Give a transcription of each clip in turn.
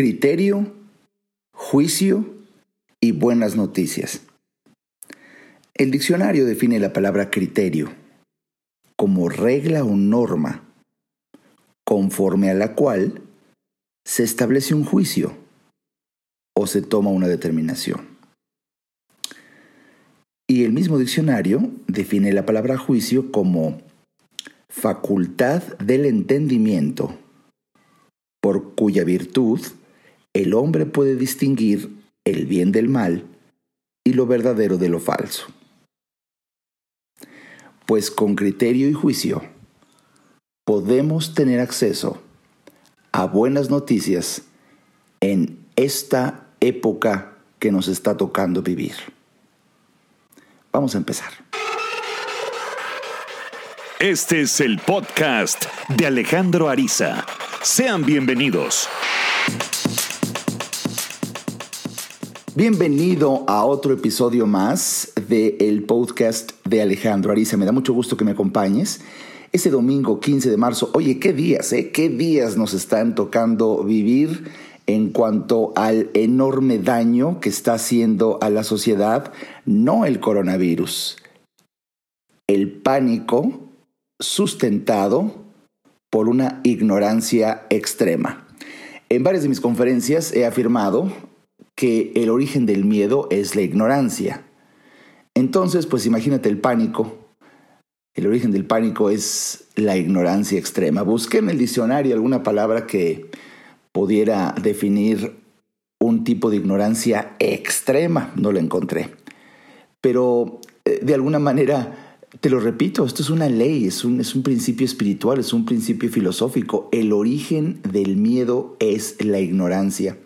criterio, juicio y buenas noticias. El diccionario define la palabra criterio como regla o norma conforme a la cual se establece un juicio o se toma una determinación. Y el mismo diccionario define la palabra juicio como facultad del entendimiento, por cuya virtud el hombre puede distinguir el bien del mal y lo verdadero de lo falso. Pues con criterio y juicio podemos tener acceso a buenas noticias en esta época que nos está tocando vivir. Vamos a empezar. Este es el podcast de Alejandro Ariza. Sean bienvenidos. Bienvenido a otro episodio más del el podcast de Alejandro Ariza. Me da mucho gusto que me acompañes. Ese domingo 15 de marzo, oye, qué días, ¿eh? ¿Qué días nos están tocando vivir en cuanto al enorme daño que está haciendo a la sociedad? No el coronavirus, el pánico sustentado por una ignorancia extrema. En varias de mis conferencias he afirmado que el origen del miedo es la ignorancia. Entonces, pues imagínate el pánico. El origen del pánico es la ignorancia extrema. Busqué en el diccionario alguna palabra que pudiera definir un tipo de ignorancia extrema. No la encontré. Pero eh, de alguna manera, te lo repito, esto es una ley, es un, es un principio espiritual, es un principio filosófico. El origen del miedo es la ignorancia.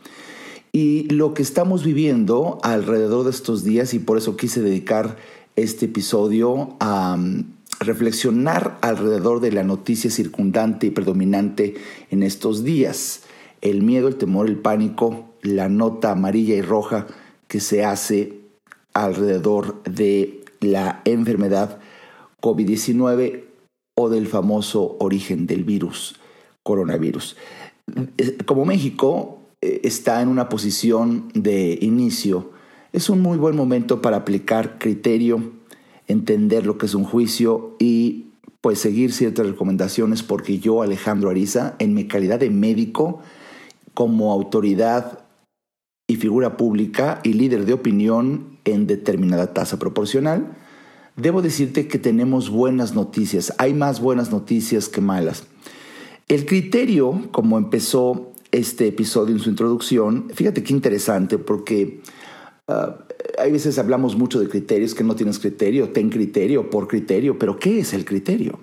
Y lo que estamos viviendo alrededor de estos días, y por eso quise dedicar este episodio a mm, reflexionar alrededor de la noticia circundante y predominante en estos días. El miedo, el temor, el pánico, la nota amarilla y roja que se hace alrededor de la enfermedad COVID-19 o del famoso origen del virus, coronavirus. Eh, como México, está en una posición de inicio, es un muy buen momento para aplicar criterio, entender lo que es un juicio y pues seguir ciertas recomendaciones porque yo, Alejandro Ariza, en mi calidad de médico, como autoridad y figura pública y líder de opinión en determinada tasa proporcional, debo decirte que tenemos buenas noticias. Hay más buenas noticias que malas. El criterio, como empezó este episodio en su introducción, fíjate qué interesante, porque uh, hay veces hablamos mucho de criterios, que no tienes criterio, ten criterio, por criterio, pero ¿qué es el criterio?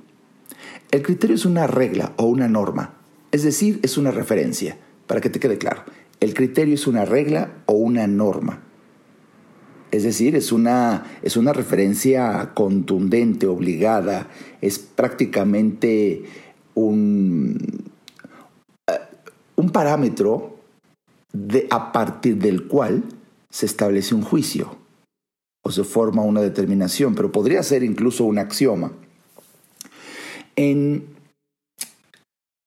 El criterio es una regla o una norma, es decir, es una referencia, para que te quede claro. El criterio es una regla o una norma. Es decir, es una, es una referencia contundente, obligada, es prácticamente un, un parámetro de, a partir del cual se establece un juicio o se forma una determinación, pero podría ser incluso un axioma. En,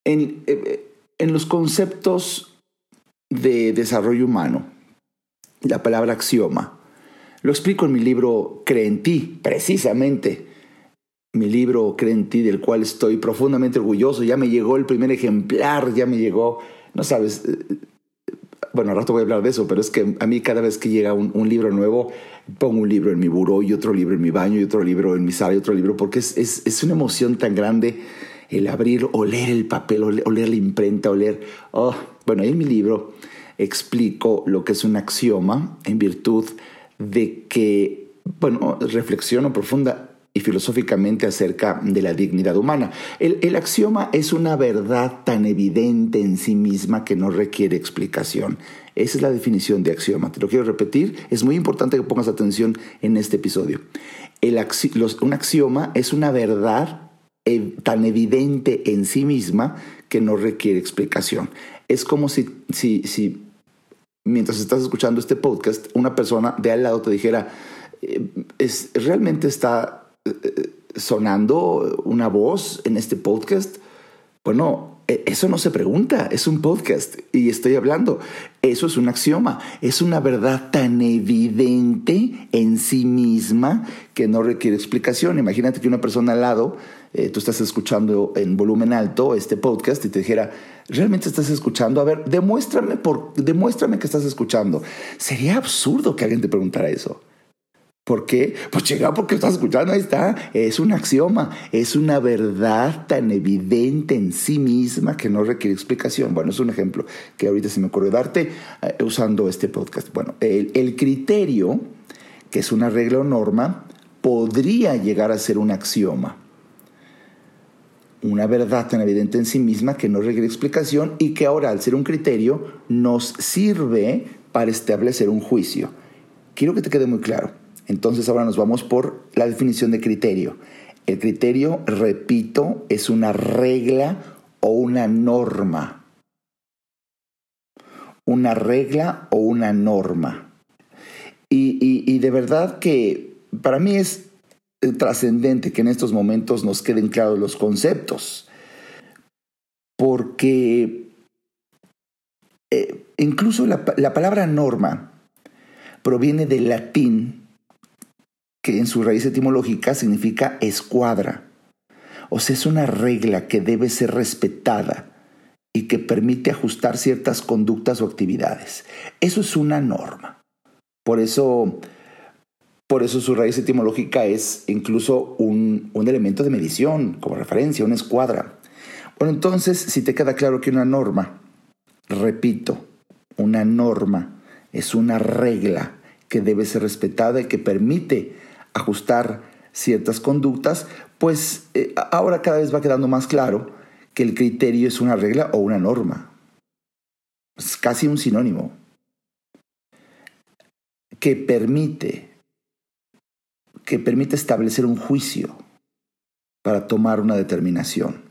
en, eh, en los conceptos de desarrollo humano, la palabra axioma, lo explico en mi libro Cree en ti, precisamente mi libro Cree en ti, del cual estoy profundamente orgulloso. Ya me llegó el primer ejemplar, ya me llegó no sabes, eh, bueno, al rato voy a hablar de eso, pero es que a mí cada vez que llega un, libro nuevo, pongo un libro en mi buró y otro libro en mi baño y otro libro en mi sala y otro libro, porque es, es, una emoción tan grande el abrir, oler el papel, oler, la imprenta, oler... Oh, bueno, ahí en mi libro explico lo que es un axioma en virtud de que, bueno, reflexiono profunda y filosóficamente acerca de la dignidad humana. El, axioma es una verdad tan evidente en sí misma que no requiere explicación. Esa es la definición de axioma. Te lo quiero repetir. Es muy importante que pongas atención en este episodio. El un axioma es una verdad eh, tan evidente en sí misma que no requiere explicación. Es como si, si, si mientras estás escuchando este podcast, una persona de al lado te dijera, eh, es, realmente está sonando una voz en este podcast? Bueno, e, eso no se pregunta, es un podcast y estoy hablando. Eso es un axioma, es una verdad tan evidente en sí misma que no requiere explicación. Imagínate que una persona al lado, eh, tú estás escuchando en volumen alto este podcast y te dijera, ¿realmente estás escuchando? A ver, demuéstrame, por, demuéstrame que estás escuchando. Sería absurdo que alguien te preguntara eso. ¿Por qué? Pues llega porque estás escuchando, ahí está. Es un axioma, es una verdad tan evidente en sí misma que no requiere explicación. Bueno, es un ejemplo que ahorita se me ocurre darte eh, usando este podcast. Bueno, el, el criterio, que es una regla o norma, podría llegar a ser un axioma. Una verdad tan evidente en sí misma que no requiere explicación y que ahora, al ser un criterio, nos sirve para establecer un juicio. Quiero que te quede muy claro entonces ahora nos vamos por la definición de criterio. El criterio, repito, es una regla o una norma. Una regla o una norma. Y, de verdad que para mí es trascendente que en estos momentos nos queden claros los conceptos. Porque eh, incluso la, la palabra norma proviene del latín que en su raíz etimológica significa escuadra. O sea, es una regla que debe ser respetada y que permite ajustar ciertas conductas o actividades. Eso es una norma. Por eso, por eso su raíz etimológica es incluso un, un elemento de medición, como referencia, una escuadra. Bueno, entonces, si te queda claro que una norma, repito, una norma es una regla que debe ser respetada y que permite ajustar ciertas conductas, pues eh, ahora cada vez va quedando más claro que el criterio es una regla o una norma. Es casi un sinónimo que permite que permite establecer un juicio para tomar una determinación.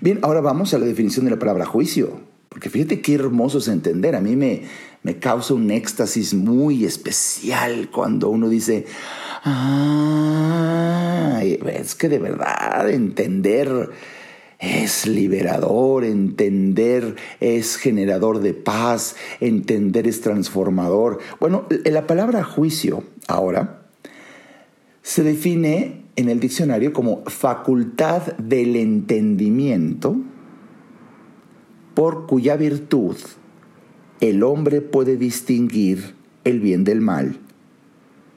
Bien, ahora vamos a la definición de la palabra juicio, porque fíjate qué hermoso es entender. A mí me, me causa un éxtasis muy especial cuando uno dice, Ah, es que de verdad entender es liberador, entender es generador de paz, entender es transformador. Bueno, la palabra juicio ahora se define en el diccionario como facultad del entendimiento por cuya virtud el hombre puede distinguir el bien del mal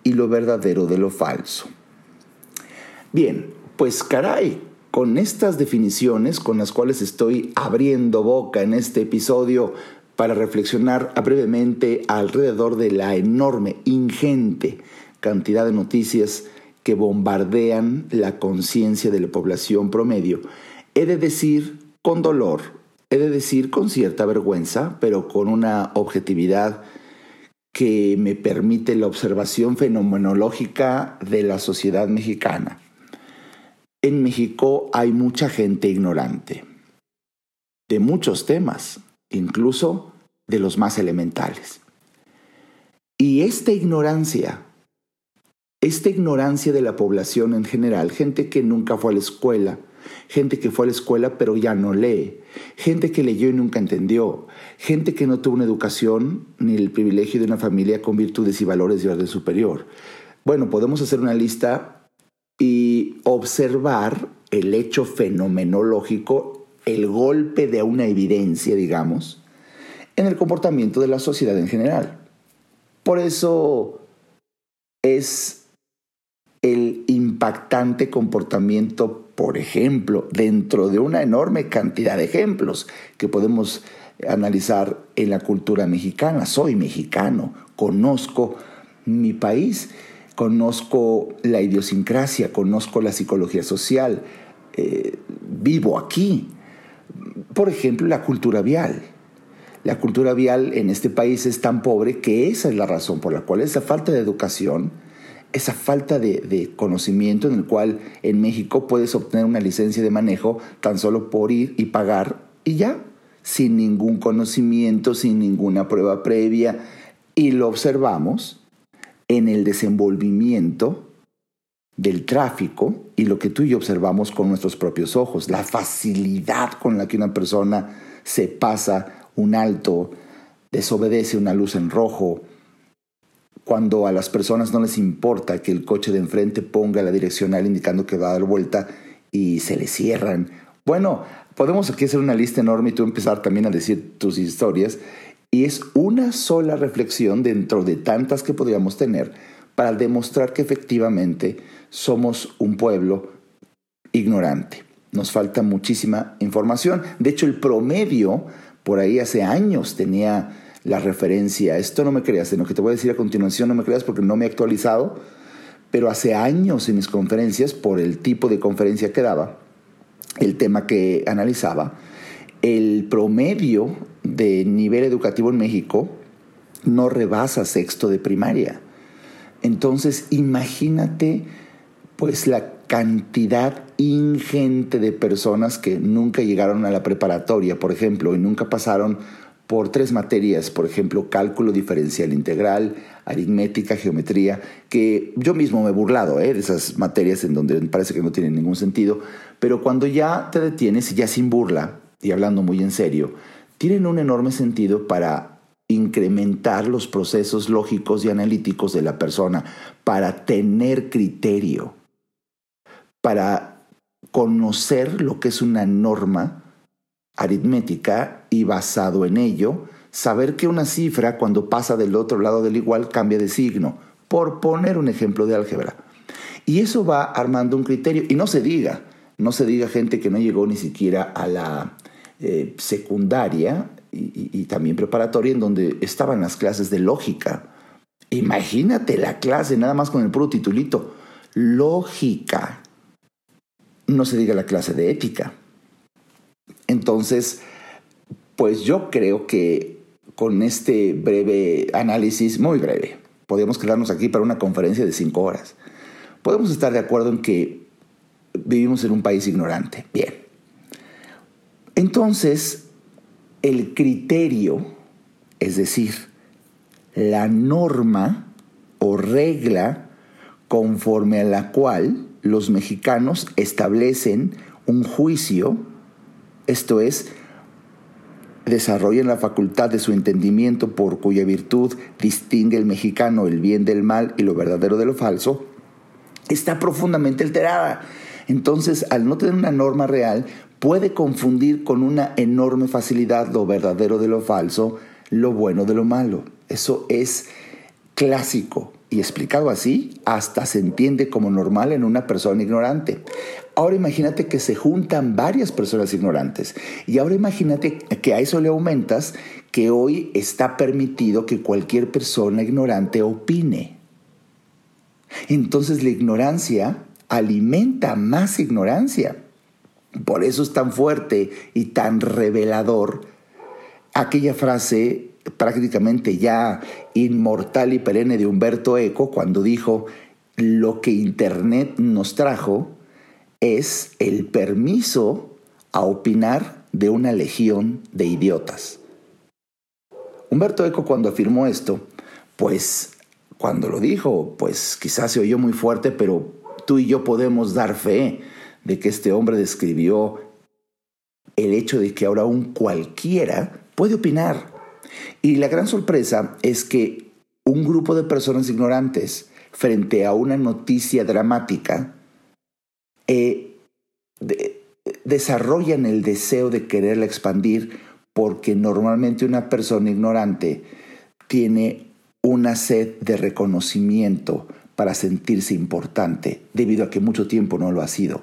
y lo verdadero de lo falso. Bien, pues caray, con estas definiciones con las cuales estoy abriendo boca en este episodio para reflexionar brevemente alrededor de la enorme, ingente cantidad de noticias que bombardean la conciencia de la población promedio, he de decir con dolor, he de decir con cierta vergüenza, pero con una objetividad que me permite la observación fenomenológica de la sociedad mexicana. En México hay mucha gente ignorante de muchos temas, incluso de los más elementales. Y esta ignorancia, esta ignorancia de la población en general, gente que nunca fue a la escuela, gente que fue a la escuela pero ya no lee, gente que leyó y nunca entendió, gente que no tuvo una educación ni el privilegio de una familia con virtudes y valores de orden superior. Bueno, podemos hacer una lista y observar el hecho fenomenológico, el golpe de una evidencia, digamos, en el comportamiento de la sociedad en general. Por eso es el impactante comportamiento por ejemplo, dentro de una enorme cantidad de ejemplos que podemos analizar en la cultura mexicana. Soy mexicano, conozco mi país, conozco la idiosincrasia, conozco la psicología social, eh, vivo aquí. Por ejemplo, la cultura vial. La cultura vial en este país es tan pobre que esa es la razón por la cual esa falta de educación esa falta de, conocimiento en el cual en México puedes obtener una licencia de manejo tan solo por ir y pagar y ya, sin ningún conocimiento, sin ninguna prueba previa. Y lo observamos en el desenvolvimiento del tráfico y lo que tú y yo observamos con nuestros propios ojos, la facilidad con la que una persona se pasa un alto, desobedece una luz en rojo, cuando a las personas no les importa que el coche de enfrente ponga la direccional indicando que va a dar vuelta y se le cierran. Bueno, podemos aquí hacer una lista enorme y tú empezar también a decir tus historias y es una sola reflexión dentro de tantas que podríamos tener para demostrar que efectivamente somos un pueblo ignorante. Nos falta muchísima información. De hecho, el promedio, por ahí hace años tenía la referencia, esto no me creas, en lo que te voy a decir a continuación no me creas porque no me he actualizado, pero hace años en mis conferencias, por el tipo de conferencia que daba, el tema que analizaba, el promedio de nivel educativo en México no rebasa sexto de primaria. Entonces, imagínate pues la cantidad ingente de personas que nunca llegaron a la preparatoria, por ejemplo, y nunca pasaron por tres materias, por ejemplo, cálculo diferencial integral, aritmética, geometría, que yo mismo me he burlado ¿eh? de esas materias en donde parece que no tienen ningún sentido, pero cuando ya te detienes ya sin burla, y hablando muy en serio, tienen un enorme sentido para incrementar los procesos lógicos y analíticos de la persona, para tener criterio, para conocer lo que es una norma aritmética y basado en ello, saber que una cifra cuando pasa del otro lado del igual cambia de signo, por poner un ejemplo de álgebra. Y eso va armando un criterio, y no se diga, no se diga gente que no llegó ni siquiera a la eh, secundaria y, también preparatoria en donde estaban las clases de lógica. Imagínate la clase nada más con el puro titulito, lógica. No se diga la clase de ética. Entonces, pues yo creo que con este breve análisis, muy breve, podemos quedarnos aquí para una conferencia de cinco horas. Podemos estar de acuerdo en que vivimos en un país ignorante. Bien. Entonces, el criterio, es decir, la norma o regla conforme a la cual los mexicanos establecen un juicio, esto es, desarrollan la facultad de su entendimiento por cuya virtud distingue el mexicano el bien del mal y lo verdadero de lo falso, está profundamente alterada. Entonces, al no tener una norma real, puede confundir con una enorme facilidad lo verdadero de lo falso, lo bueno de lo malo. Eso es clásico y explicado así, hasta se entiende como normal en una persona ignorante. Ahora imagínate que se juntan varias personas ignorantes y ahora imagínate que a eso le aumentas que hoy está permitido que cualquier persona ignorante opine. Entonces la ignorancia alimenta más ignorancia. Por eso es tan fuerte y tan revelador aquella frase prácticamente ya inmortal y perenne de Humberto Eco cuando dijo, lo que Internet nos trajo es el permiso a opinar de una legión de idiotas. Humberto Eco cuando afirmó esto, pues cuando lo dijo, pues quizás se oyó muy fuerte, pero tú y yo podemos dar fe de que este hombre describió el hecho de que ahora un cualquiera puede opinar. Y la gran sorpresa es que un grupo de personas ignorantes frente a una noticia dramática eh, desarrollan el deseo de quererla expandir porque normalmente una persona ignorante tiene una sed de reconocimiento para sentirse importante debido a que mucho tiempo no lo ha sido.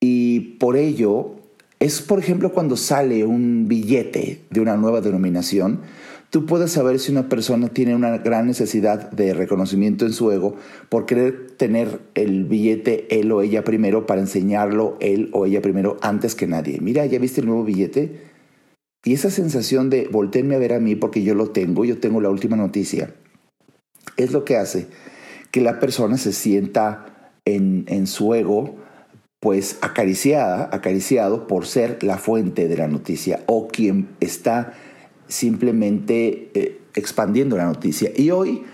Y por ello, es por ejemplo cuando sale un billete de una nueva denominación, tú puedes saber si una persona tiene una gran necesidad de reconocimiento en su ego por querer tener el billete él o ella primero para enseñarlo él o ella primero antes que nadie. Mira, ¿ya viste el nuevo billete? Y esa sensación de voltearme a ver a mí porque yo lo tengo, yo tengo la última noticia, es lo que hace que la persona se sienta en, en su ego pues acariciada, acariciado por ser la fuente de la noticia o quien está simplemente eh, expandiendo la noticia. Y hoy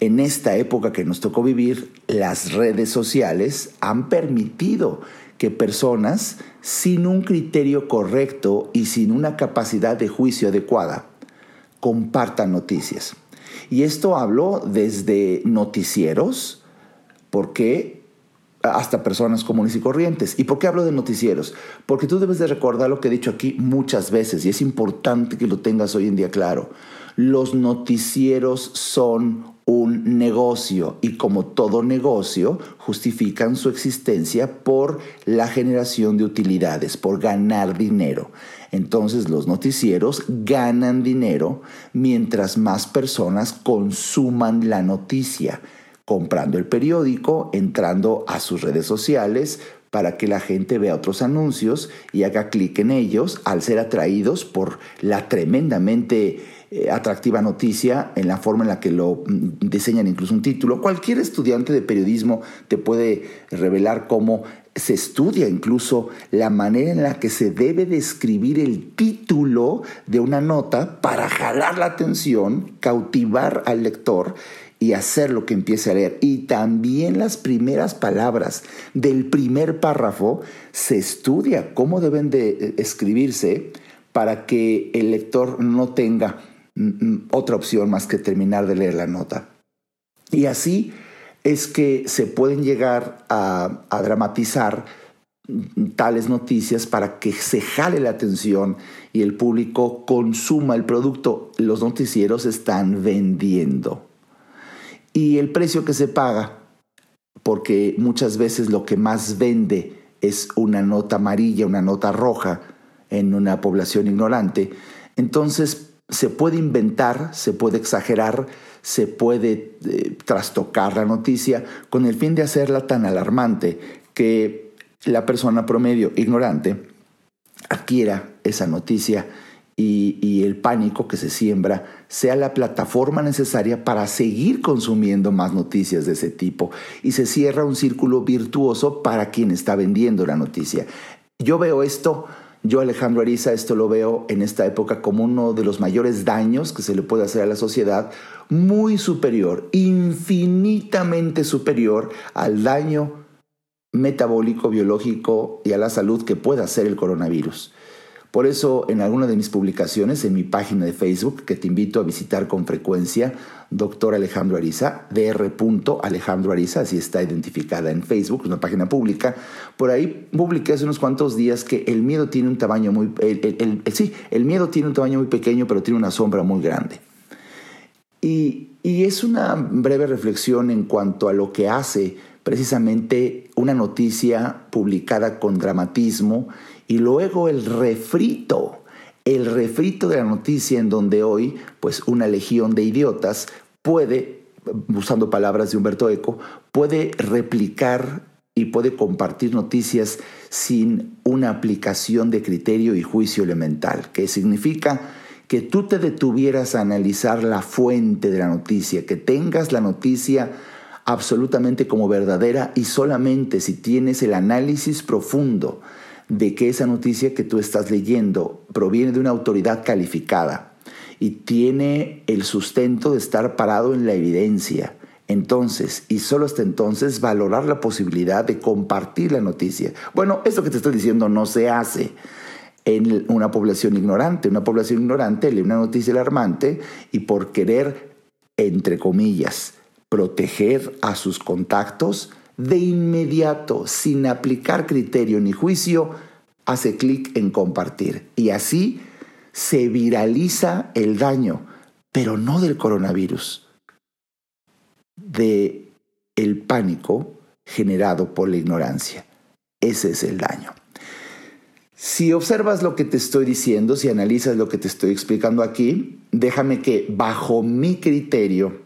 en esta época que nos tocó vivir, las redes sociales han permitido que personas sin un criterio correcto y sin una capacidad de juicio adecuada compartan noticias. Y esto hablo desde noticieros, porque hasta personas comunes y corrientes. ¿Y por qué hablo de noticieros? Porque tú debes de recordar lo que he dicho aquí muchas veces y es importante que lo tengas hoy en día claro. Los noticieros son un negocio y como todo negocio justifican su existencia por la generación de utilidades, por ganar dinero. Entonces los noticieros ganan dinero mientras más personas consuman la noticia, comprando el periódico, entrando a sus redes sociales, para que la gente vea otros anuncios y haga clic en ellos al ser atraídos por la tremendamente eh, atractiva noticia en la forma en la que lo mm, diseñan incluso un título. Cualquier estudiante de periodismo te puede revelar cómo se estudia incluso la manera en la que se debe describir el título de una nota para jalar la atención, cautivar al lector y hacer lo que empiece a leer. Y también las primeras palabras del primer párrafo se estudia cómo deben de eh, escribirse para que el lector no tenga otra opción más que terminar de leer la nota. Y así es que se pueden llegar a, dramatizar tales noticias para que se jale la atención y el público consuma el producto. Los noticieros están vendiendo. Y el precio que se paga, porque muchas veces lo que más vende es una nota amarilla, una nota roja en una población ignorante, entonces se puede inventar, se puede exagerar, se puede eh, trastocar la noticia con el fin de hacerla tan alarmante que la persona promedio ignorante adquiera esa noticia y, y, el pánico que se siembra sea la plataforma necesaria para seguir consumiendo más noticias de ese tipo y se cierra un círculo virtuoso para quien está vendiendo la noticia. Yo veo esto yo, Alejandro Ariza, esto lo veo en esta época como uno de los mayores daños que se le puede hacer a la sociedad, muy superior, infinitamente superior al daño metabólico, biológico y a la salud que puede hacer el coronavirus. Por eso, en alguna de mis publicaciones, en mi página de Facebook, que te invito a visitar con frecuencia, doctor Alejandro Ariza, dr. Alejandro Ariza, así está identificada en Facebook, es una página pública. Por ahí publiqué hace unos cuantos días que el miedo tiene un tamaño muy, sí, el miedo tiene un tamaño muy pequeño, pero tiene una sombra muy grande. Y, y es una breve reflexión en cuanto a lo que hace precisamente una noticia publicada con dramatismo y luego el refrito, el refrito de la noticia en donde hoy, pues una legión de idiotas puede, usando palabras de Humberto Eco, puede replicar y puede compartir noticias sin una aplicación de criterio y juicio elemental, que significa que tú te detuvieras a analizar la fuente de la noticia, que tengas la noticia absolutamente como verdadera y solamente si tienes el análisis profundo de que esa noticia que tú estás leyendo proviene de una autoridad calificada y tiene el sustento de estar parado en la evidencia. Entonces, y solo hasta entonces, valorar la posibilidad de compartir la noticia. Bueno, esto que te estoy diciendo no se hace en una población ignorante. Una población ignorante lee una noticia alarmante y por querer, entre comillas, proteger a sus contactos, de inmediato, sin aplicar criterio ni juicio, hace clic en compartir. Y así se viraliza el daño, pero no del coronavirus, de el pánico generado por la ignorancia. Ese es el daño. Si observas lo que te estoy diciendo, si analizas lo que te estoy explicando aquí, déjame que bajo mi criterio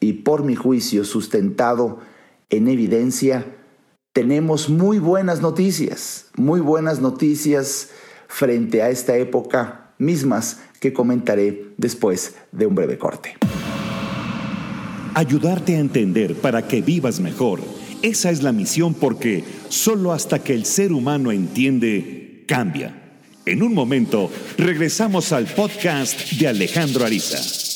y por mi juicio sustentado en evidencia, tenemos muy buenas noticias, muy buenas noticias frente a esta época mismas que comentaré después de un breve corte. Ayudarte a entender para que vivas mejor. Esa es la misión porque solo hasta que el ser humano entiende, cambia. En un momento, regresamos al podcast de Alejandro Ariza.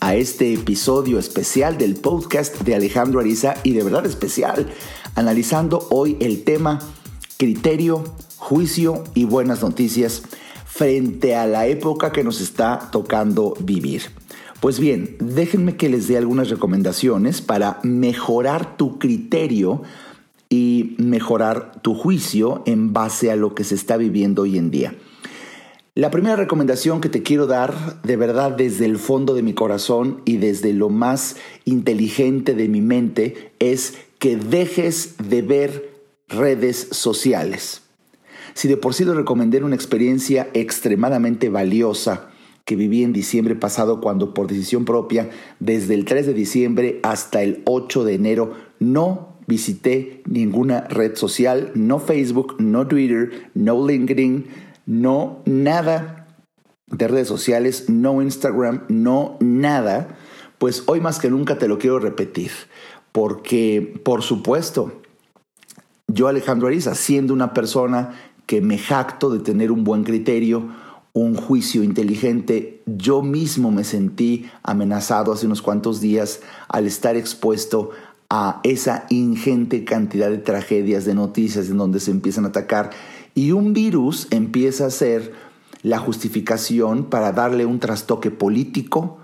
a este episodio especial del podcast de Alejandro Ariza y de verdad especial, analizando hoy el tema criterio, juicio y buenas noticias frente a la época que nos está tocando vivir. Pues bien, déjenme que les dé algunas recomendaciones para mejorar tu criterio y mejorar tu juicio en base a lo que se está viviendo hoy en día. La primera recomendación que te quiero dar de verdad desde el fondo de mi corazón y desde lo más inteligente de mi mente es que dejes de ver redes sociales. Si de por sí te recomendé una experiencia extremadamente valiosa que viví en diciembre pasado cuando por decisión propia, desde el 3 de diciembre hasta el 8 de enero, no visité ninguna red social, no Facebook, no Twitter, no LinkedIn, no nada de redes sociales, no Instagram, no nada, pues hoy más que nunca te lo quiero repetir, porque por supuesto, yo Alejandro Ariza, siendo una persona que me jacto de tener un buen criterio, un juicio inteligente, yo mismo me sentí amenazado hace unos cuantos días al estar expuesto a esa ingente cantidad de tragedias, de noticias en donde se empiezan a atacar y un virus empieza a ser la justificación para darle un trastoque político,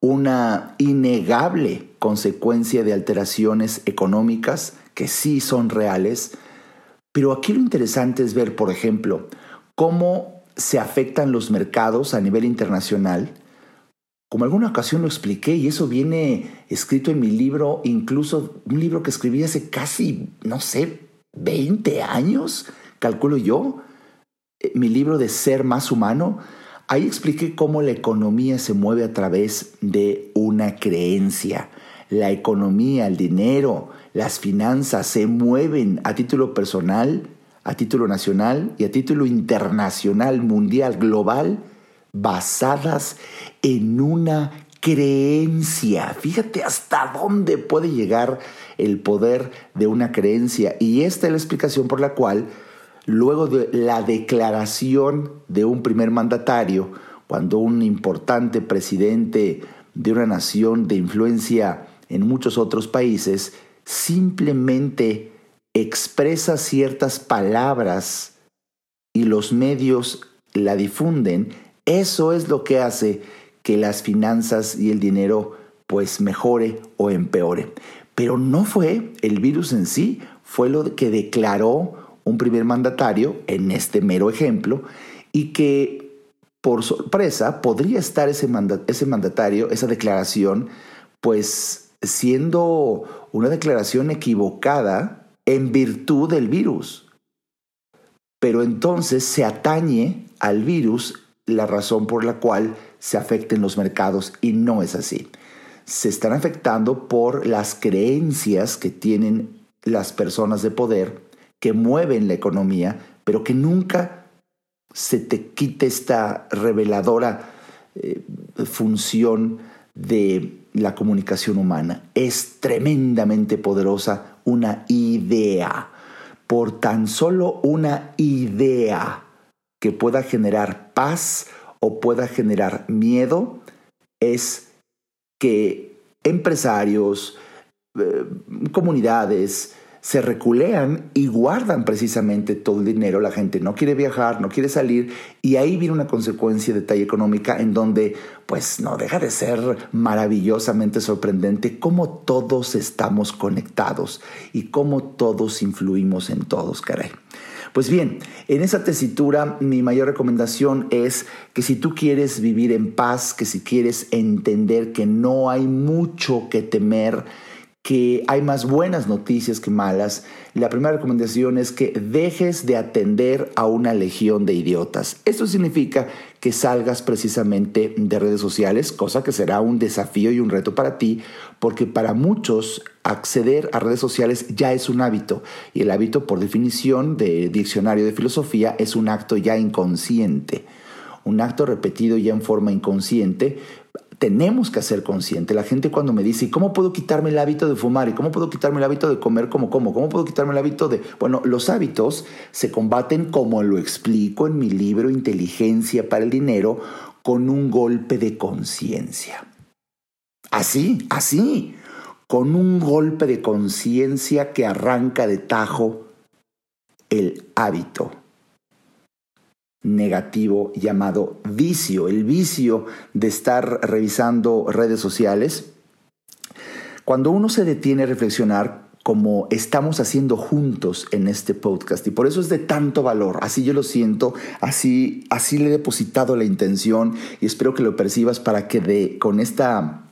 una innegable consecuencia de alteraciones económicas que sí son reales. Pero aquí lo interesante es ver, por ejemplo, cómo se afectan los mercados a nivel internacional. Como alguna ocasión lo expliqué, y eso viene escrito en mi libro, incluso un libro que escribí hace casi, no sé, 20 años, calculo yo, eh, mi libro de Ser más humano, ahí expliqué cómo la economía se mueve a través de una creencia. La economía, el dinero, las finanzas se mueven a título personal, a título nacional y a título internacional, mundial, global, basadas en una creencia. Fíjate hasta dónde puede llegar el poder de una creencia. Y esta es la explicación por la cual luego de la declaración de un primer mandatario, cuando un importante presidente de una nación de influencia en muchos otros países simplemente expresa ciertas palabras y los medios la difunden, eso es lo que hace que las finanzas y el dinero pues mejore o empeore. Pero no fue el virus en sí, fue lo que declaró un primer mandatario, en este mero ejemplo, y que por sorpresa podría estar ese, ese mandatario, esa declaración, pues siendo una declaración equivocada en virtud del virus. Pero entonces se atañe al virus la razón por la cual se afecten los mercados y no es así. Se están afectando por las creencias que tienen las personas de poder que mueven la economía, pero que nunca se te quite esta reveladora eh, función de la comunicación humana. Es tremendamente poderosa una idea. Por tan solo una idea que pueda generar paz o pueda generar miedo, es que empresarios, eh, comunidades, se reculean y guardan precisamente todo el dinero. La gente no quiere viajar, no quiere salir y ahí viene una consecuencia de talla económica en donde pues no deja de ser maravillosamente sorprendente cómo todos estamos conectados y cómo todos influimos en todos, caray. Pues bien, en esa tesitura mi mayor recomendación es que si tú quieres vivir en paz, que si quieres entender que no hay mucho que temer, que hay más buenas noticias que malas, la primera recomendación es que dejes de atender a una legión de idiotas. Esto significa que salgas precisamente de redes sociales, cosa que será un desafío y un reto para ti, porque para muchos acceder a redes sociales ya es un hábito y el hábito por definición de diccionario de filosofía es un acto ya inconsciente un acto repetido ya en forma inconsciente, tenemos que ser conscientes. La gente cuando me dice, ¿cómo puedo quitarme el hábito de fumar? ¿Y cómo puedo quitarme el hábito de comer como como? ¿Cómo puedo quitarme el hábito de...? Bueno, los hábitos se combaten como lo explico en mi libro Inteligencia para el Dinero con un golpe de conciencia. Así, así, con un golpe de conciencia que arranca de tajo el hábito negativo llamado vicio, el vicio de estar revisando redes sociales. Cuando uno se detiene a reflexionar, como estamos haciendo juntos en este podcast y por eso es de tanto valor, así yo lo siento, así así le he depositado la intención y espero que lo percibas para que de con esta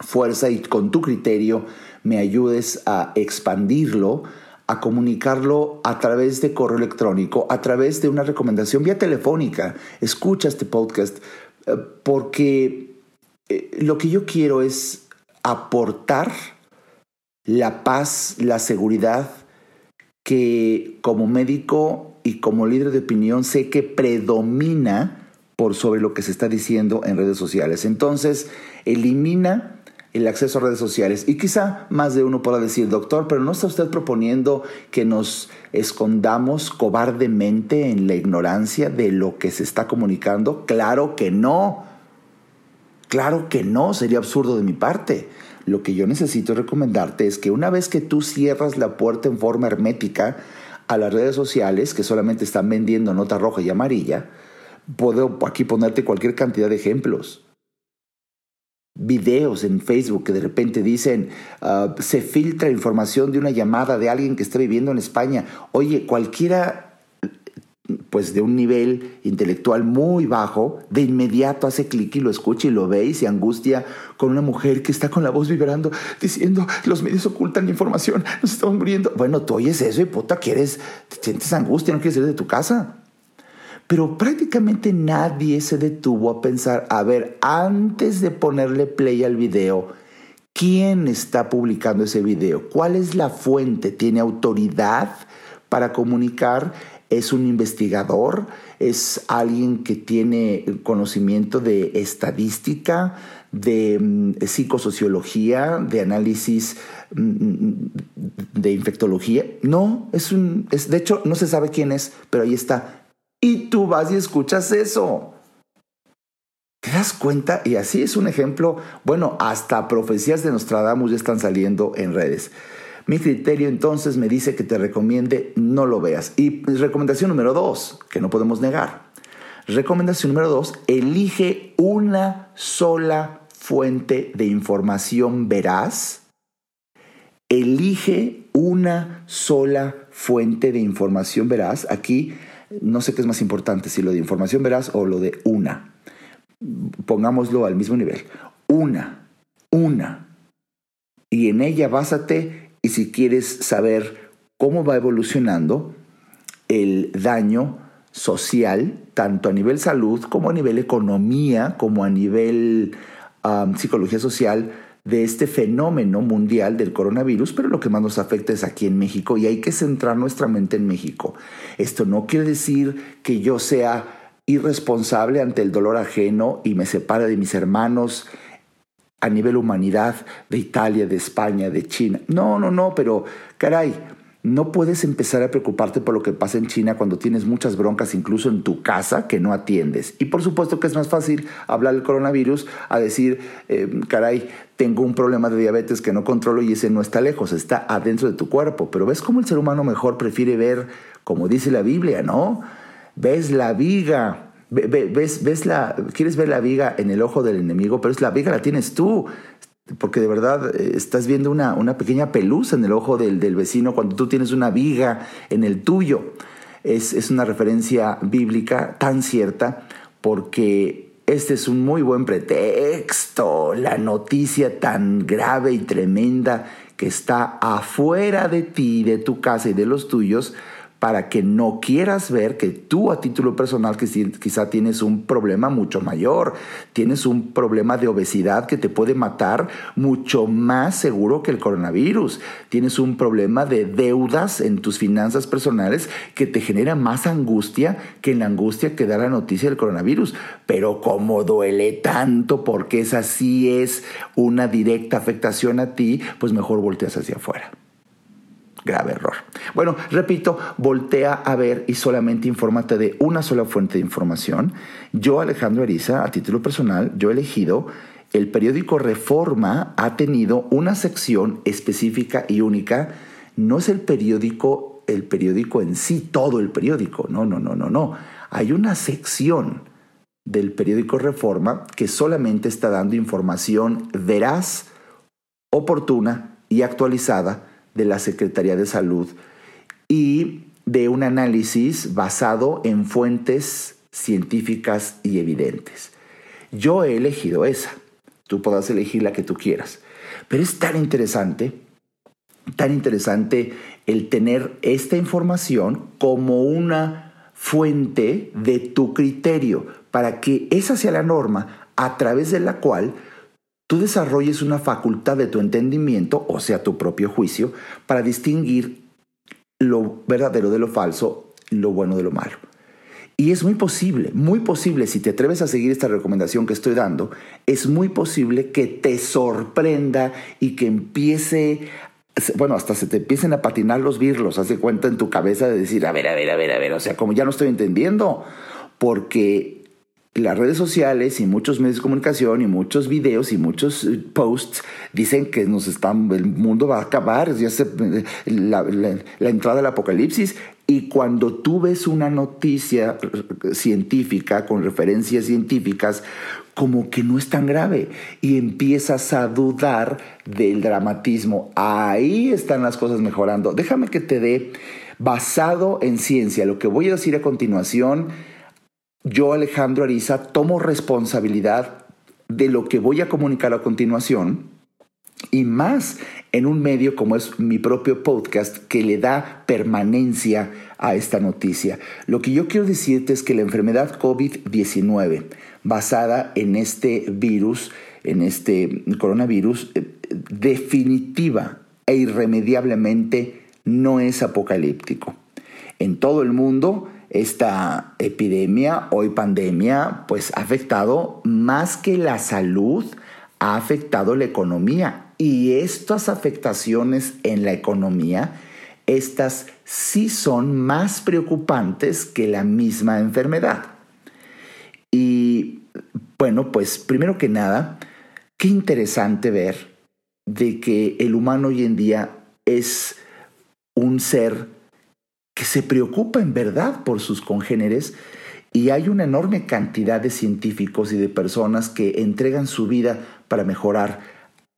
fuerza y con tu criterio me ayudes a expandirlo a comunicarlo a través de correo electrónico, a través de una recomendación vía telefónica. Escucha este podcast eh, porque eh, lo que yo quiero es aportar la paz, la seguridad que como médico y como líder de opinión sé que predomina por sobre lo que se está diciendo en redes sociales. Entonces, elimina el acceso a redes sociales. Y quizá más de uno pueda decir, doctor, pero ¿no está usted proponiendo que nos escondamos cobardemente en la ignorancia de lo que se está comunicando? Claro que no. Claro que no, sería absurdo de mi parte. Lo que yo necesito recomendarte es que una vez que tú cierras la puerta en forma hermética a las redes sociales que solamente están vendiendo nota roja y amarilla, puedo aquí ponerte cualquier cantidad de ejemplos videos en Facebook que de repente dicen, ah, se filtra información de una llamada de alguien que está viviendo en España. Oye, cualquiera pues de un nivel intelectual muy bajo, de inmediato hace clic y lo escucha y lo ve y se angustia con una mujer que está con la voz vibrando diciendo, los medios ocultan información, nos estamos muriendo. Bueno, tú oyes eso y puta, ¿quieres? ¿Te sientes angustia? ¿No quieres salir de tu casa? Pero prácticamente nadie se detuvo a pensar, a ver, antes de ponerle play al video, ¿quién está publicando ese video? ¿Cuál es la fuente? ¿Tiene autoridad para comunicar? ¿Es un investigador? ¿Es alguien que tiene conocimiento de estadística, de mm, psicosociología, de análisis mm, de infectología? No, es un, es, de hecho no se sabe quién es, pero ahí está y tú vas y escuchas eso. ¿Te das cuenta? Y así es un ejemplo. Bueno, hasta profecías de Nostradamus ya están saliendo en redes. Mi criterio entonces me dice que te recomiende no lo veas. Y recomendación número dos, que no podemos negar. Recomendación número dos, elige una sola fuente de información veraz. Elige una sola fuente de información veraz. Aquí no sé qué es más importante, si lo de información veraz o lo de una. Pongámoslo al mismo nivel. Una, una. Y en ella básate y si quieres saber cómo va evolucionando el daño social, tanto a nivel salud como a nivel economía, como a nivel psicología social, de este fenómeno mundial del coronavirus, pero lo que más nos afecta es aquí en México y hay que centrar nuestra mente en México. Esto no quiere decir que yo sea irresponsable ante el dolor ajeno y me separe de mis hermanos a nivel humanidad de Italia, de España, de China. No, no, no, pero caray, no puedes empezar a preocuparte por lo que pasa en China cuando tienes muchas broncas incluso en tu casa que no atiendes. Y por supuesto que es más fácil hablar del coronavirus a decir, eh, caray, tengo un problema de diabetes que no controlo y ese no está lejos, está adentro de tu cuerpo. Pero ves cómo el ser humano mejor prefiere ver, como dice la Biblia, ¿no? Ves la viga, ves, ves la, quieres ver la viga en el ojo del enemigo, pero es la viga la tienes tú porque de verdad eh, estás viendo una, una, pequeña pelusa en el ojo del, del, vecino cuando tú tienes una viga en el tuyo. Es, es, una referencia bíblica tan cierta porque este es un muy buen pretexto, la noticia tan grave y tremenda que está afuera de ti, de tu casa y de los tuyos, para que no quieras ver que tú a título personal que quizá tienes un problema mucho mayor, tienes un problema de obesidad que te puede matar mucho más seguro que el coronavirus, tienes un problema de deudas en tus finanzas personales que te genera más angustia que la angustia que da la noticia del coronavirus, pero como duele tanto porque esa sí es una directa afectación a ti, pues mejor volteas hacia afuera. Grave error. Bueno, repito, voltea a ver y solamente infórmate de una sola fuente de información. Yo, Alejandro Ariza, a título personal, yo he elegido el periódico Reforma ha tenido una sección específica y única. No es el periódico, el periódico en sí, todo el periódico. No, no, no, no, no. Hay una sección del periódico Reforma que solamente está dando información veraz, oportuna y actualizada de la Secretaría de Salud y de un análisis basado en fuentes científicas y evidentes. Yo he elegido esa. Tú podrás elegir la que tú quieras. Pero es tan interesante, tan interesante el tener esta información como una fuente de tu criterio para que esa sea la norma a través de la cual tú desarrolles una facultad de tu entendimiento, o sea, tu propio juicio, para distinguir lo verdadero de lo falso, lo bueno de lo malo. Y es muy posible, muy posible, si te atreves a seguir esta recomendación que estoy dando, es muy posible que te sorprenda y que empiece, bueno, hasta se te empiecen a patinar los birlos, haz de cuenta en tu cabeza de decir, a ver, a ver, a ver, a ver, o sea, como ya no estoy entendiendo, porque las redes sociales y muchos medios de comunicación y muchos videos y muchos eh, posts dicen que nos están, el mundo va a acabar, ya se, la, la entrada del apocalipsis. Y cuando tú ves una noticia científica con referencias científicas, como que no es tan grave y empiezas a dudar del dramatismo. Ahí están las cosas mejorando. Déjame que te dé, basado en ciencia, lo que voy a decir a continuación yo, Alejandro Ariza, tomo responsabilidad de lo que voy a comunicar a continuación y más en un medio como es mi propio podcast que le da permanencia a esta noticia. Lo que yo quiero decirte es que la enfermedad COVID-19, basada en este virus, en este coronavirus, eh, definitiva e irremediablemente no es apocalíptico. En todo el mundo, esta epidemia, hoy pandemia, pues ha afectado más que la salud, ha afectado la economía. Y estas afectaciones en la economía, estas sí son más preocupantes que la misma enfermedad. Y bueno, pues primero que nada, qué interesante ver de que el humano hoy en día es un ser que se preocupa en verdad por sus congéneres y hay una enorme cantidad de científicos y de personas que entregan su vida para mejorar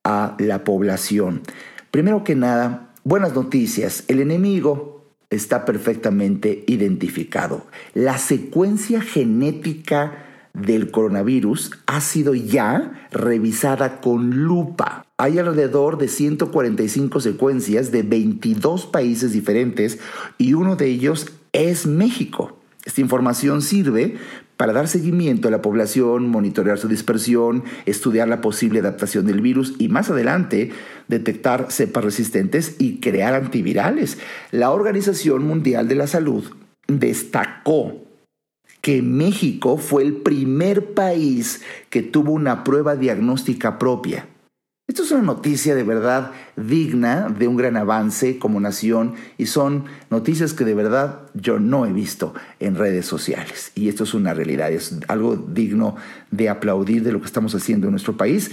a la población. Primero que nada, buenas noticias. El enemigo está perfectamente identificado. La secuencia genética del coronavirus ha sido ya revisada con lupa. Hay alrededor de 145 secuencias de 22 países diferentes y uno de ellos es México. Esta información sirve para dar seguimiento a la población, monitorear su dispersión, estudiar la posible adaptación del virus y más adelante detectar cepas resistentes y crear antivirales. La Organización Mundial de la Salud destacó que México fue el primer país que tuvo una prueba diagnóstica propia Esto es una noticia de verdad digna de un gran avance como nación y son noticias que de verdad yo no he visto en redes sociales. Y esto es una realidad, es algo digno de aplaudir de lo que estamos haciendo en nuestro país.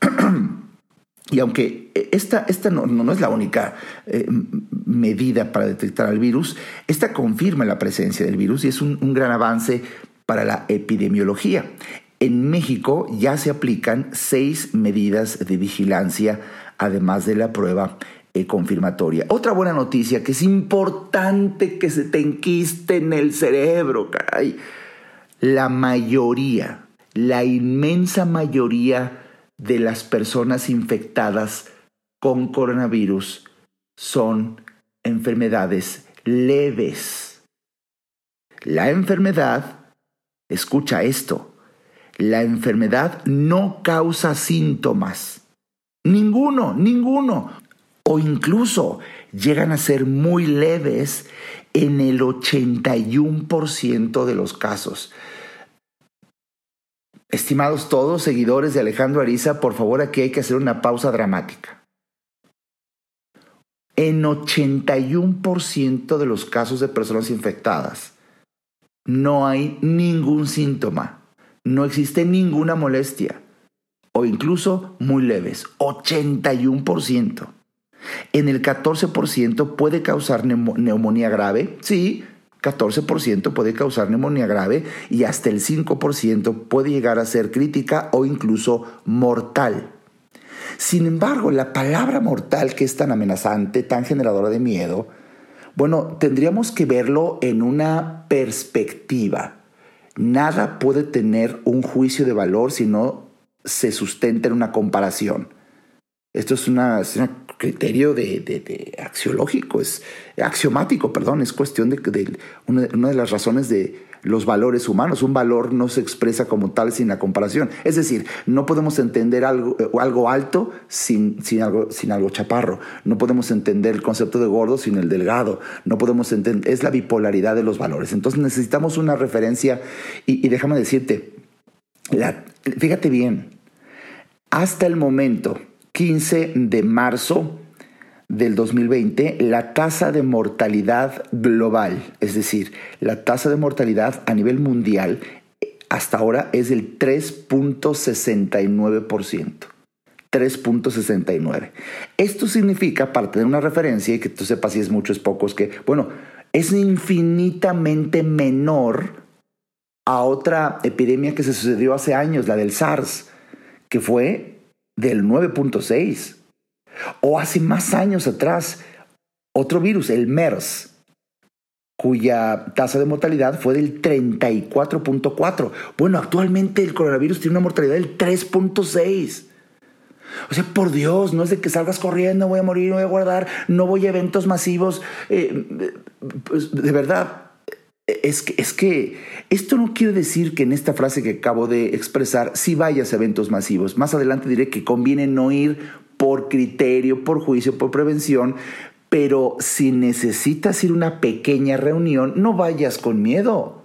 y aunque esta, esta no, es la única eh, medida para detectar al virus, esta confirma la presencia del virus y es un gran avance para la epidemiología. En México ya se aplican seis medidas de vigilancia, además de la prueba eh, confirmatoria. Otra buena noticia que es importante que se te enquiste en el cerebro, caray. La mayoría, la inmensa mayoría de las personas infectadas con coronavirus son enfermedades leves. La enfermedad, escucha esto, la enfermedad no causa síntomas. Ninguno, ninguno. O incluso llegan a ser muy leves en el 81% de los casos. Estimados todos, seguidores de Alejandro Ariza, por favor aquí hay que hacer una pausa dramática. En 81% de los casos de personas infectadas no hay ningún síntoma no existe ninguna molestia, o incluso muy leves, 81%. En el 14% puede causar neumonía grave, sí, 14% puede causar neumonía grave y hasta el 5% puede llegar a ser crítica o incluso mortal. Sin embargo, la palabra mortal que es tan amenazante, tan generadora de miedo, bueno, tendríamos que verlo en una perspectiva. Nada puede tener un juicio de valor si no se sustenta en una comparación. Esto es, un criterio de, axiológico, es axiomático, perdón, es cuestión de, una, de las razones de los valores humanos. Un valor no se expresa como tal sin la comparación. Es decir, no podemos entender algo, eh, algo alto sin, sin, algo, sin algo chaparro. No podemos entender el concepto de gordo sin el delgado. No podemos entender, es la bipolaridad de los valores. Entonces necesitamos una referencia y, déjame decirte, fíjate bien, hasta el momento 15 de marzo del 2020, la tasa de mortalidad global, es decir, la tasa de mortalidad a nivel mundial, hasta ahora es del 3.69%. 3.69. Esto significa, para tener una referencia y que tú sepas si es mucho, es poco, que, bueno, es infinitamente menor a otra epidemia que se sucedió hace años, la del SARS, que fue del 9.6. O hace más años atrás, otro virus, el MERS, cuya tasa de mortalidad fue del 34.4. Bueno, actualmente el coronavirus tiene una mortalidad del 3.6. O sea, por Dios, no es de que salgas corriendo, voy a morir, voy a guardar, no voy a eventos masivos. Eh, pues, de verdad, es que, es que esto no quiere decir que en esta frase que acabo de expresar si vayas a eventos masivos. Más adelante diré que conviene no ir por criterio, por juicio, por prevención, pero si necesitas ir a una pequeña reunión, no vayas con miedo,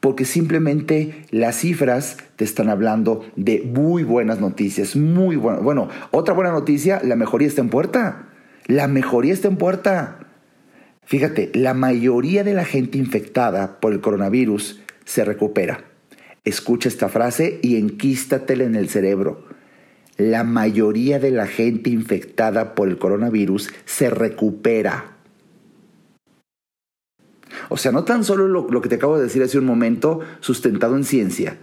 porque simplemente las cifras te están hablando de muy buenas noticias, muy buenas. Bueno, otra buena noticia, la mejoría está en puerta. La mejoría está en puerta. Fíjate, la mayoría de la gente infectada por el coronavirus se recupera. Escucha esta frase y enquístatela en el cerebro. La mayoría de la gente infectada por el coronavirus se recupera. O sea, no tan solo lo, que te acabo de decir hace un momento, sustentado en ciencia,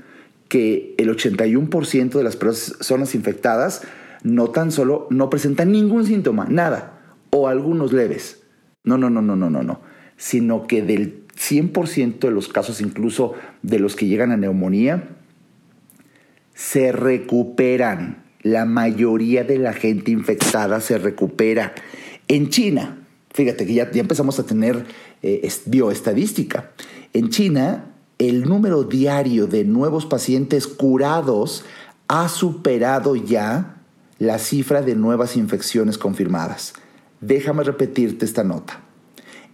que el 81% de las personas infectadas no tan solo no presentan ningún síntoma, nada, o algunos leves. No, no, no, no, no, no, no. Sino que del 100% de los casos, incluso de los que llegan a neumonía, se recuperan. La mayoría de la gente infectada se recupera. En China, fíjate que ya, empezamos a tener eh, bioestadística. En China, el número diario de nuevos pacientes curados ha superado ya la cifra de nuevas infecciones confirmadas. Déjame repetirte esta nota.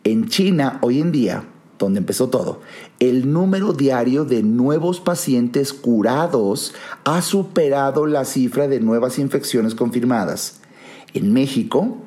En China, hoy en día, donde empezó todo, el número diario de nuevos pacientes curados ha superado la cifra de nuevas infecciones confirmadas. En México,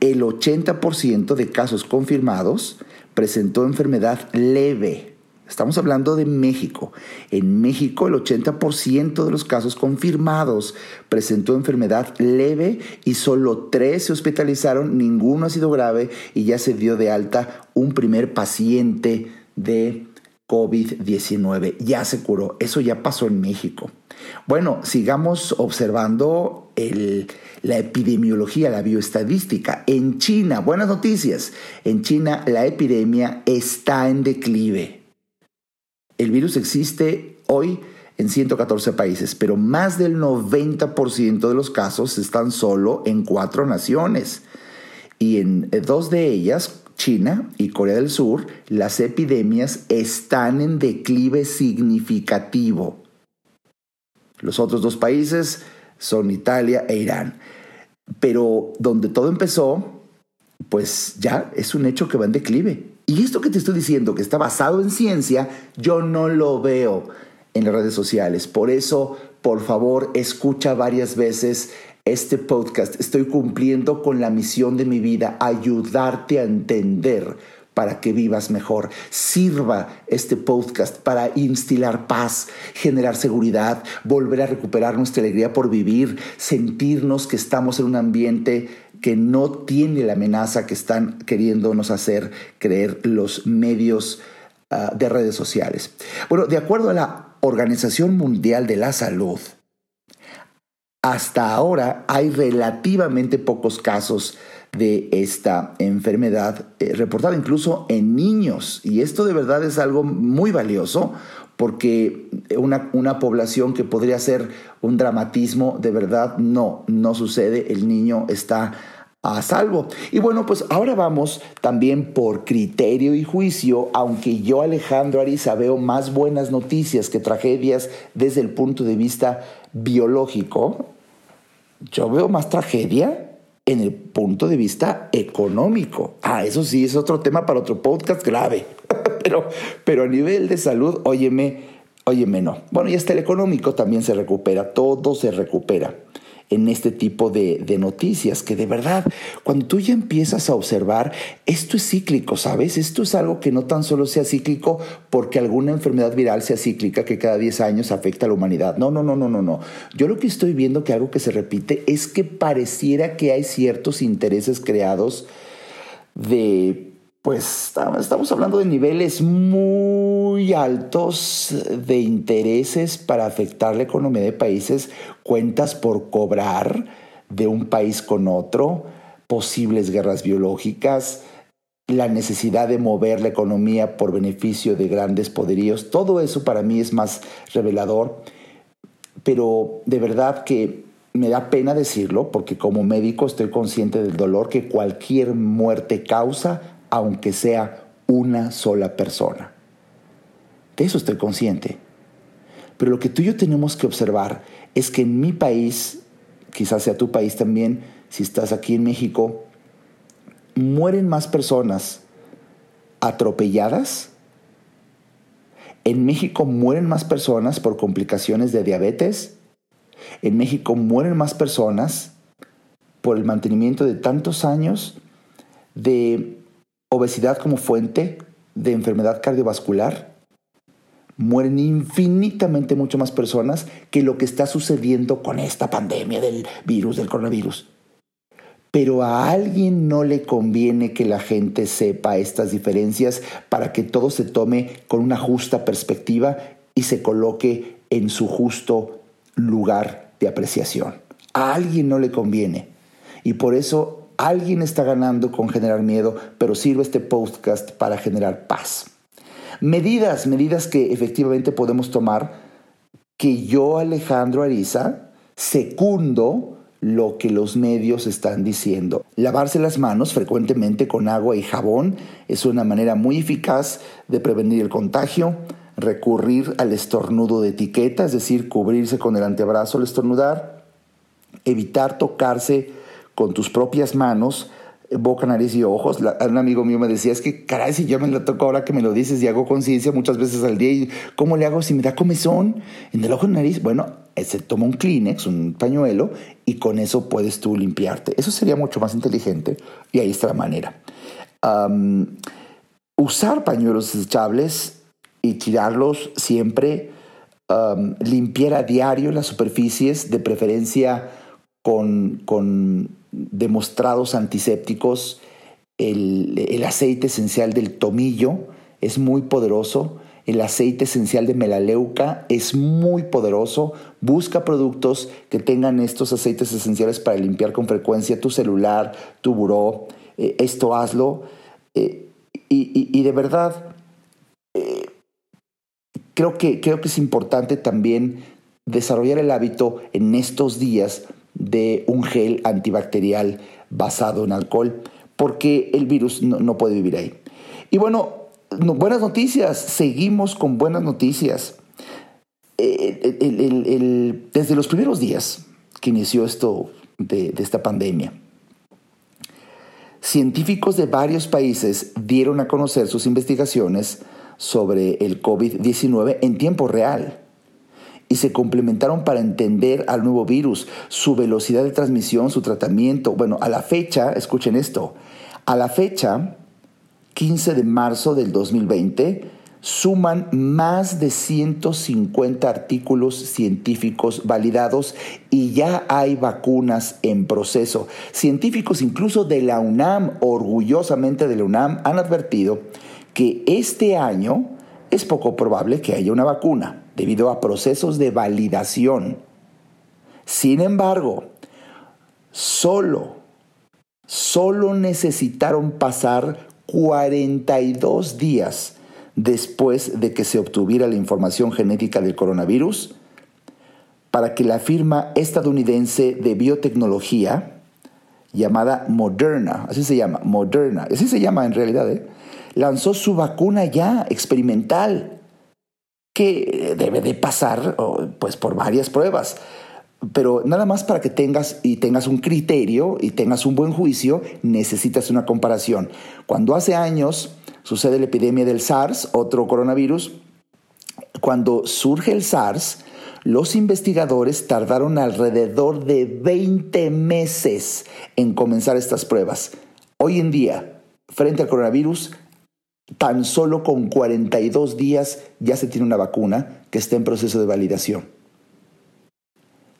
el 80% de casos confirmados presentó enfermedad leve. Estamos hablando de México. En México el 80% de los casos confirmados presentó enfermedad leve y solo tres se hospitalizaron, ninguno ha sido grave y ya se dio de alta un primer paciente de COVID-19. Ya se curó. Eso ya pasó en México. Bueno, sigamos observando la epidemiología, la bioestadística. En China, buenas noticias. En China la epidemia está en declive. El virus existe hoy en 114 países, pero más del 90% de los casos están solo en cuatro naciones. Y en dos de ellas, China y Corea del Sur, las epidemias están en declive significativo. Los otros dos países son Italia e Irán. Pero donde todo empezó, pues ya es un hecho que va en declive. Y esto que te estoy diciendo, que está basado en ciencia, yo no lo veo en las redes sociales. Por eso, por favor, escucha varias veces este podcast. Estoy cumpliendo con la misión de mi vida, ayudarte a entender para que vivas mejor. Sirva este podcast para instilar paz, generar seguridad, volver a recuperar nuestra alegría por vivir, sentirnos que estamos en un ambiente que no tiene la amenaza que están queriéndonos hacer creer los medios ah, de redes sociales. Bueno, de acuerdo a la Organización Mundial de la Salud, hasta ahora hay relativamente pocos casos de esta enfermedad, eh, reportada incluso en niños. Y esto de verdad es algo muy valioso porque una, una, población que podría ser un dramatismo, de verdad no, no sucede, el niño está a salvo. Y bueno, pues ahora vamos también por criterio y juicio, aunque yo Alejandro Ariza veo más buenas noticias que tragedias desde el punto de vista biológico, yo veo más tragedia en el punto de vista económico. Ah, eso sí, es otro tema para otro podcast grave. pero, pero a nivel de salud, óyeme, óyeme no. Bueno, y hasta el económico también se recupera, todo se recupera en este tipo de, noticias, que de verdad, cuando tú ya empiezas a observar, esto es cíclico, ¿sabes? Esto es algo que no tan solo sea cíclico porque alguna enfermedad viral sea cíclica que cada 10 años afecta a la humanidad. No, no, no, no, no, no. Yo lo que estoy viendo que algo que se repite es que pareciera que hay ciertos intereses creados de pues estamos hablando de niveles muy altos de intereses para afectar la economía de países, cuentas por cobrar de un país con otro, posibles guerras biológicas, la necesidad de mover la economía por beneficio de grandes poderíos, todo eso para mí es más revelador, pero de verdad que me da pena decirlo porque como médico estoy consciente del dolor que cualquier muerte causa aunque sea una sola persona. De eso estoy consciente. Pero lo que tú y yo tenemos que observar es que en mi país, quizás sea tu país también, si estás aquí en México, mueren más personas atropelladas. En México mueren más personas por complicaciones de diabetes. En México mueren más personas por el mantenimiento de tantos años de obesidad como fuente de enfermedad cardiovascular, mueren infinitamente mucho más personas que lo que está sucediendo con esta pandemia del virus, del coronavirus. Pero a alguien no le conviene que la gente sepa estas diferencias para que todo se tome con una justa perspectiva y se coloque en su justo lugar de apreciación. A alguien no le conviene. Y por eso Alguien está ganando con generar miedo, pero sirve este podcast para generar paz. Medidas, medidas que efectivamente podemos tomar, que yo, Alejandro Ariza, secundo lo que los medios están diciendo. Lavarse las manos frecuentemente con agua y jabón es una manera muy eficaz de prevenir el contagio. Recurrir al estornudo de etiqueta, es decir, cubrirse con el antebrazo al estornudar. Evitar tocarse con tus propias manos boca, nariz y ojos. un amigo mío me decía, es que caray, si ya me la toco ahora que me lo dices y hago conciencia muchas veces al día, ¿y ¿cómo le hago si me da comezón en el ojo y nariz? Bueno, eh, se toma un Kleenex, un pañuelo, y con eso puedes tú limpiarte. Eso sería mucho más inteligente y ahí está la manera. usar pañuelos desechables y tirarlos siempre, limpiar a diario las superficies, de preferencia con, con demostrados antisépticos. El, aceite esencial del tomillo es muy poderoso. El aceite esencial de melaleuca es muy poderoso. Busca productos que tengan estos aceites esenciales para limpiar con frecuencia tu celular, tu buró. Eh, esto hazlo. Eh, y, de verdad, eh, creo, que, creo que es importante también desarrollar el hábito en estos días de un gel antibacterial basado en alcohol, porque el virus no, puede vivir ahí. Y bueno, buenas noticias, seguimos con buenas noticias. Eh, desde los primeros días que inició esto de esta pandemia, científicos de varios países dieron a conocer sus investigaciones sobre el COVID-19 en tiempo real y se complementaron para entender al nuevo virus, su velocidad de transmisión, su tratamiento. Bueno, a la fecha, escuchen esto, a la fecha, 15 de marzo del 2020, suman más de 150 artículos científicos validados y ya hay vacunas en proceso. Científicos incluso de la UNAM, orgullosamente de la UNAM, han advertido que este año es poco probable que haya una vacuna debido a procesos de validación. Sin embargo, solo, solo necesitaron pasar 42 días después de que se obtuviera la información genética del coronavirus para que la firma estadounidense de biotecnología llamada Moderna, así se llama, Moderna, así se llama en realidad, ¿eh? lanzó su vacuna ya experimental que debe de pasar pues por varias pruebas. Pero nada más para que tengas y tengas un criterio y tengas un buen juicio, necesitas una comparación. Cuando hace años sucede la epidemia del SARS, otro coronavirus, cuando surge el SARS, los investigadores tardaron alrededor de 20 meses en comenzar estas pruebas. Hoy en día, frente al coronavirus, tan solo con 42 días ya se tiene una vacuna que está en proceso de validación.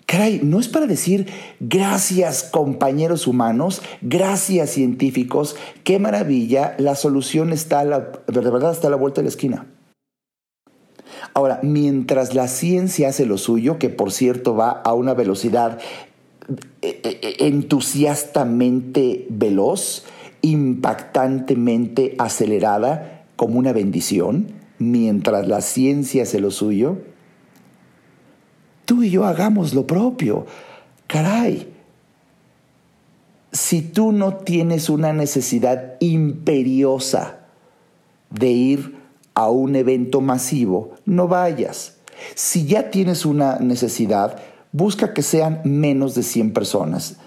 Caray, no es para decir gracias compañeros humanos, gracias científicos, qué maravilla, la solución está de verdad está a la vuelta de la esquina. Ahora, mientras la ciencia hace lo suyo, que por cierto va a una velocidad eh, eh, eh, entusiastamente veloz, impactantemente acelerada como una bendición, mientras la ciencia hace lo suyo, tú y yo hagamos lo propio. Caray, si tú no tienes una necesidad imperiosa de ir a un evento masivo, no vayas. Si ya tienes una necesidad, busca que sean menos de 100 personas.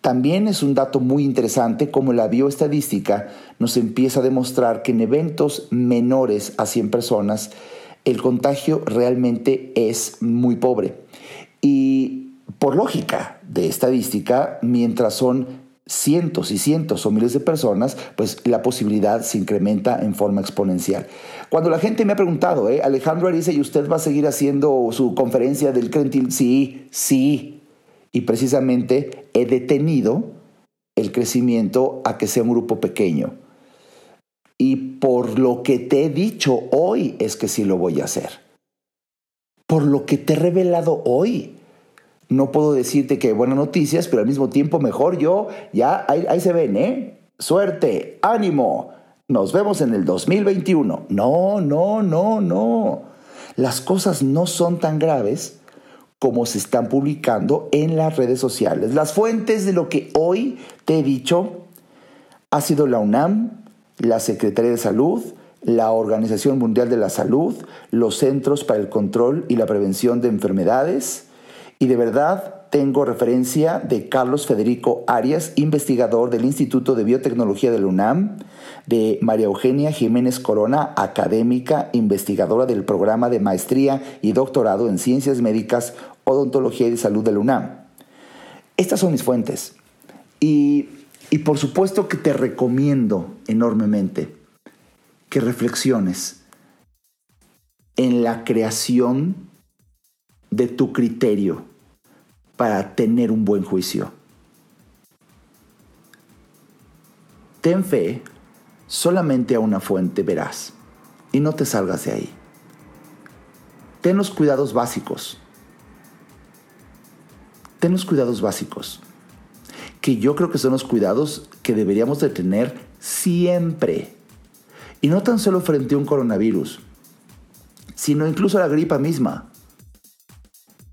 También es un dato muy interesante como la bioestadística nos empieza a demostrar que en eventos menores a 100 personas el contagio realmente es muy pobre. Y por lógica de estadística, mientras son cientos y cientos o miles de personas, pues la posibilidad se incrementa en forma exponencial. Cuando la gente me ha preguntado, ¿eh? Alejandro Ariza, ¿y usted va a seguir haciendo su conferencia del Crentil? Sí, sí, y precisamente he detenido el crecimiento a que sea un grupo pequeño. Y por lo que te he dicho hoy es que sí lo voy a hacer. Por lo que te he revelado hoy. No puedo decirte que buenas noticias, pero al mismo tiempo mejor yo, ya ahí, ahí se ven, ¿eh? Suerte, ánimo. Nos vemos en el 2021. No, no, no, no. Las cosas no son tan graves como se están publicando en las redes sociales. Las fuentes de lo que hoy te he dicho ha sido la UNAM, la Secretaría de Salud, la Organización Mundial de la Salud, los Centros para el Control y la Prevención de Enfermedades. Y de verdad, tengo referencia de Carlos Federico Arias, investigador del Instituto de Biotecnología de la UNAM, de María Eugenia Jiménez Corona, académica, investigadora del programa de maestría y doctorado en Ciencias Médicas, Odontología y Salud de la UNAM. Estas son mis fuentes. Y, y por supuesto que te recomiendo enormemente que reflexiones en la creación de tu criterio para tener un buen juicio. Ten fe solamente a una fuente verás y no te salgas de ahí. Ten los cuidados básicos. Ten los cuidados básicos. Que yo creo que son los cuidados que deberíamos de tener siempre. Y no tan solo frente a un coronavirus, sino incluso a la gripa misma.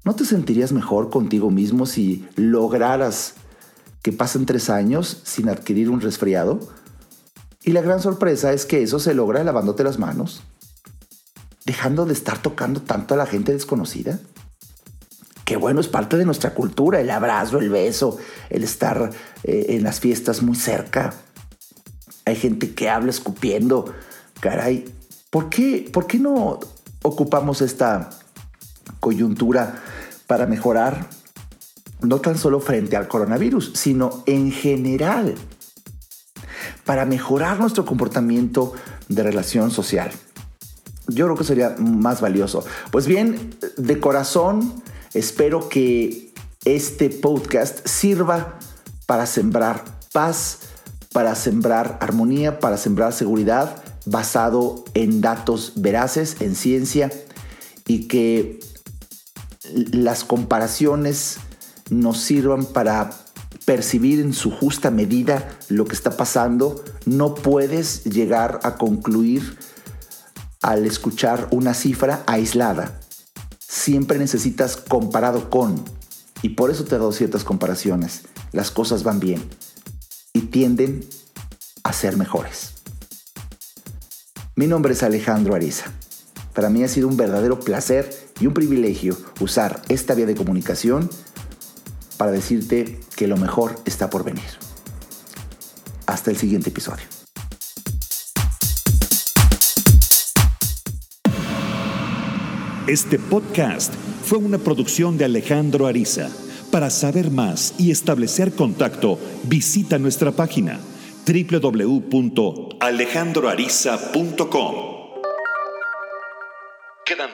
¿No te sentirías mejor contigo mismo si lograras que pasen tres años sin adquirir un resfriado? Y la gran sorpresa es que eso se logra lavándote las manos, dejando de estar tocando tanto a la gente desconocida. Que bueno, es parte de nuestra cultura, el abrazo, el beso, el estar eh, en las fiestas muy cerca. Hay gente que habla escupiendo. Caray, ¿por qué, ¿por qué no ocupamos esta coyuntura para mejorar no tan solo frente al coronavirus, sino en general, para mejorar nuestro comportamiento de relación social. Yo creo que sería más valioso. Pues bien, de corazón, espero que este podcast sirva para sembrar paz, para sembrar armonía, para sembrar seguridad basado en datos veraces, en ciencia, y que las comparaciones nos sirvan para percibir en su justa medida lo que está pasando, no puedes llegar a concluir al escuchar una cifra aislada. Siempre necesitas comparado con, y por eso te he dado ciertas comparaciones. Las cosas van bien y tienden a ser mejores. Mi nombre es Alejandro Ariza. Para mí ha sido un verdadero placer y un privilegio usar esta vía de comunicación para decirte que lo mejor está por venir. Hasta el siguiente episodio. Este podcast fue una producción de Alejandro Ariza. Para saber más y establecer contacto, visita nuestra página www.alejandroariza.com.